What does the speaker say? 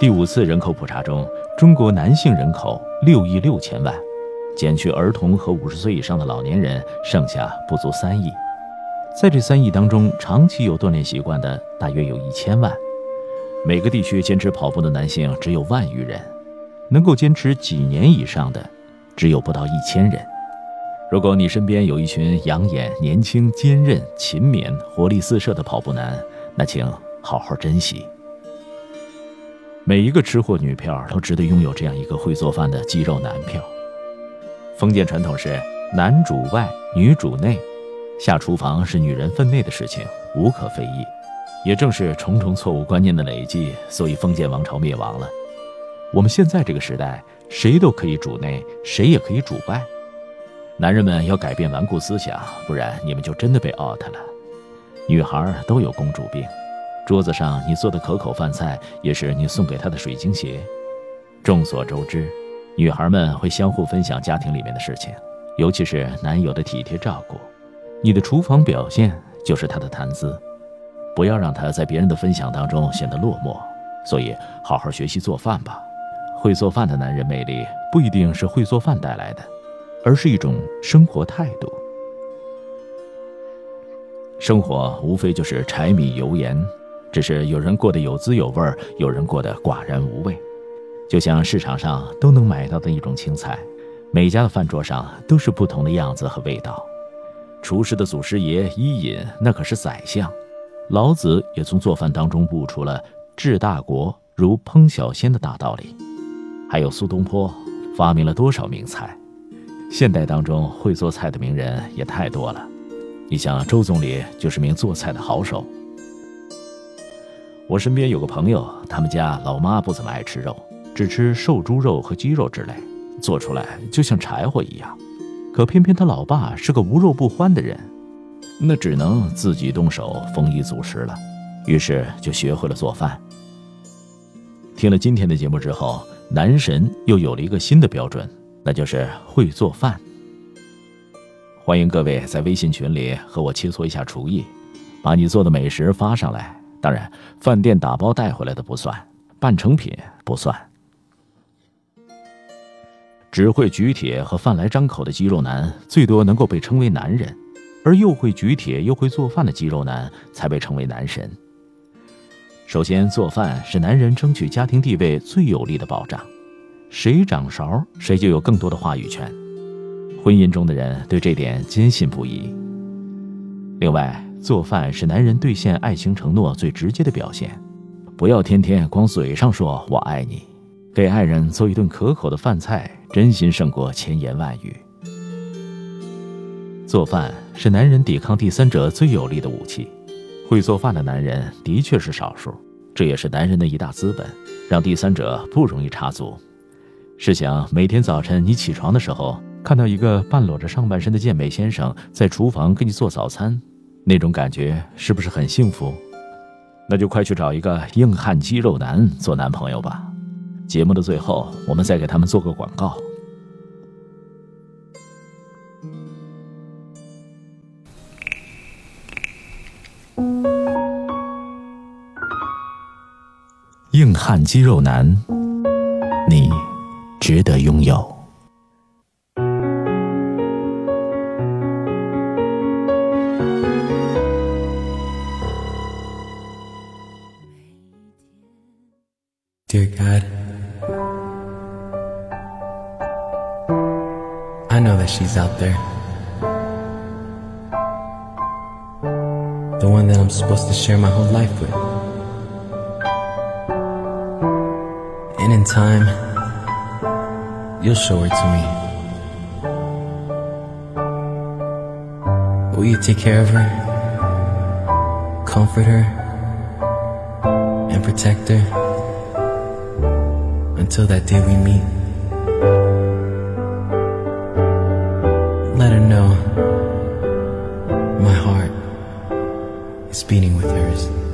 第五次人口普查中，中国男性人口六亿六千万，减去儿童和五十岁以上的老年人，剩下不足三亿。在这三亿当中，长期有锻炼习惯的大约有一千万。每个地区坚持跑步的男性只有万余人，能够坚持几年以上的，只有不到一千人。如果你身边有一群养眼、年轻、坚韧、勤勉、活力四射的跑步男，那请好好珍惜。每一个吃货女票都值得拥有这样一个会做饭的肌肉男票。封建传统是男主外，女主内，下厨房是女人分内的事情，无可非议。也正是重重错误观念的累积，所以封建王朝灭亡了。我们现在这个时代，谁都可以主内，谁也可以主外。男人们要改变顽固思想，不然你们就真的被 out 了。女孩都有公主病，桌子上你做的可口饭菜，也是你送给她的水晶鞋。众所周知，女孩们会相互分享家庭里面的事情，尤其是男友的体贴照顾。你的厨房表现就是他的谈资。不要让他在别人的分享当中显得落寞，所以好好学习做饭吧。会做饭的男人魅力不一定是会做饭带来的，而是一种生活态度。生活无非就是柴米油盐，只是有人过得有滋有味，有人过得寡然无味。就像市场上都能买到的一种青菜，每家的饭桌上都是不同的样子和味道。厨师的祖师爷伊尹，那可是宰相。老子也从做饭当中悟出了治大国如烹小鲜的大道理，还有苏东坡发明了多少名菜？现代当中会做菜的名人也太多了，你像周总理就是名做菜的好手。我身边有个朋友，他们家老妈不怎么爱吃肉，只吃瘦猪肉和鸡肉之类，做出来就像柴火一样。可偏偏他老爸是个无肉不欢的人。那只能自己动手丰衣足食了，于是就学会了做饭。听了今天的节目之后，男神又有了一个新的标准，那就是会做饭。欢迎各位在微信群里和我切磋一下厨艺，把你做的美食发上来。当然，饭店打包带回来的不算，半成品不算。只会举铁和饭来张口的肌肉男，最多能够被称为男人。而又会举铁又会做饭的肌肉男才被称为男神。首先，做饭是男人争取家庭地位最有力的保障，谁掌勺，谁就有更多的话语权。婚姻中的人对这点坚信不疑。另外，做饭是男人兑现爱情承诺最直接的表现。不要天天光嘴上说我爱你，给爱人做一顿可口的饭菜，真心胜过千言万语。做饭是男人抵抗第三者最有力的武器，会做饭的男人的确是少数，这也是男人的一大资本，让第三者不容易插足。试想，每天早晨你起床的时候，看到一个半裸着上半身的健美先生在厨房给你做早餐，那种感觉是不是很幸福？那就快去找一个硬汉肌肉男做男朋友吧。节目的最后，我们再给他们做个广告。硬汉肌肉男，你值得拥有。Dear God, I know that she's out there. The one that I'm supposed to share my whole life with. And in time, you'll show her to me. Will you take care of her, comfort her, and protect her until that day we meet? Let her know my heart is beating with hers.